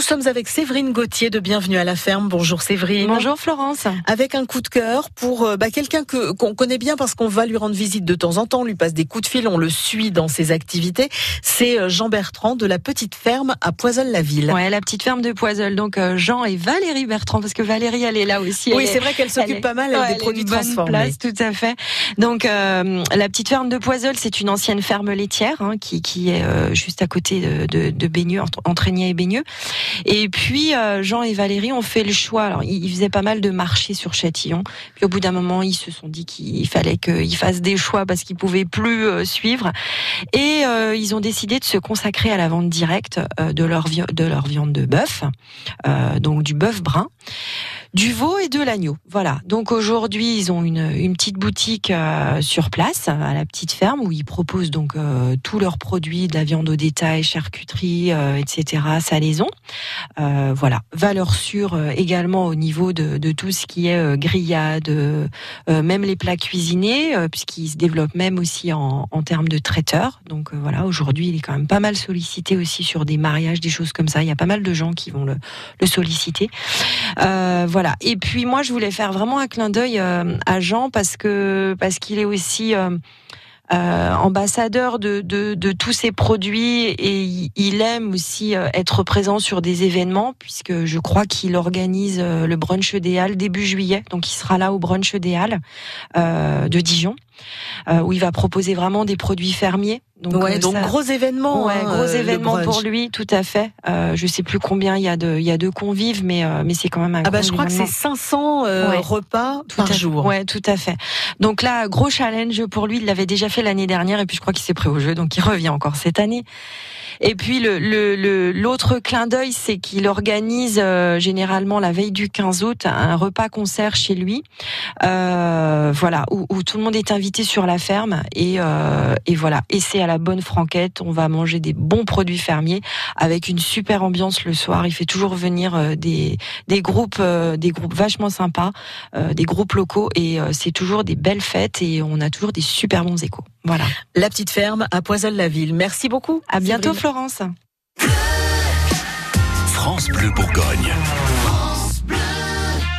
Nous sommes avec Séverine Gauthier de Bienvenue à la ferme. Bonjour Séverine. Bonjour Florence. Avec un coup de cœur pour euh, bah, quelqu'un que qu'on connaît bien parce qu'on va lui rendre visite de temps en temps, on lui passe des coups de fil, on le suit dans ses activités. C'est euh, Jean Bertrand de la petite ferme à Poiseul-la-Ville. Ouais, la petite ferme de Poiseul. Donc euh, Jean et Valérie Bertrand parce que Valérie elle est là aussi. Oui, c'est vrai qu'elle s'occupe pas mal ouais, des produits transformés. Place, tout à fait. Donc euh, la petite ferme de Poiseul, c'est une ancienne ferme laitière hein, qui qui est juste à côté de de, de Baigneux, entre et Baigneux. Et puis euh, Jean et Valérie ont fait le choix. Alors ils faisaient pas mal de marchés sur Châtillon. Puis au bout d'un moment, ils se sont dit qu'il fallait qu'ils fassent des choix parce qu'ils pouvaient plus euh, suivre. Et euh, ils ont décidé de se consacrer à la vente directe de leur de leur viande de bœuf, donc du bœuf brun du veau et de l'agneau. Voilà. Donc aujourd'hui, ils ont une, petite boutique euh, sur place à la petite ferme où ils proposent donc euh, tous leurs produits, de la viande au détail, charcuterie, euh, etc., salaison. Voilà. Valeur sûre également au niveau de, tout ce qui est grillade, même les plats cuisinés, puisqu'ils se développent même aussi en, en termes de traiteurs. Donc voilà, aujourd'hui, il est quand même pas mal sollicité aussi sur des mariages, des choses comme ça. Il y a pas mal de gens qui vont le, le solliciter. voilà. Et puis moi, je voulais faire vraiment un clin d'œil euh, à Jean parce que parce qu'il est aussi euh, euh, ambassadeur de, de, tous ces produits et il aime aussi être présent sur des événements puisque je crois qu'il organise le brunch des Halles début juillet. Donc il sera là au brunch des Halles de Dijon. Euh, où il va proposer vraiment des produits fermiers. Donc, ouais, euh, donc gros événement. Ouais, gros euh, événement pour lui, tout à fait. Euh, je sais plus combien il y a de, il y a de convives, mais mais c'est quand même un. Ah bah je crois que c'est 500 repas par jour. Ouais, tout à fait. Donc là, gros challenge pour lui. Il l'avait déjà fait l'année dernière et puis je crois qu'il s'est prêt au jeu, donc il revient encore cette année. Et puis le l'autre le, clin d'œil, c'est qu'il organise généralement la veille du 15 août un repas concert chez lui. voilà, où, où tout le monde est invité sur la ferme et, euh, et voilà. Et c'est à la bonne franquette. On va manger des bons produits fermiers avec une super ambiance le soir. Il fait toujours venir euh, des, des groupes, euh, des groupes vachement sympas, des groupes locaux et c'est toujours des belles fêtes et on a toujours des super bons échos. Voilà. La petite ferme à Poisol-la-Ville. Merci beaucoup. À bientôt, Florence. France Bleu Bourgogne.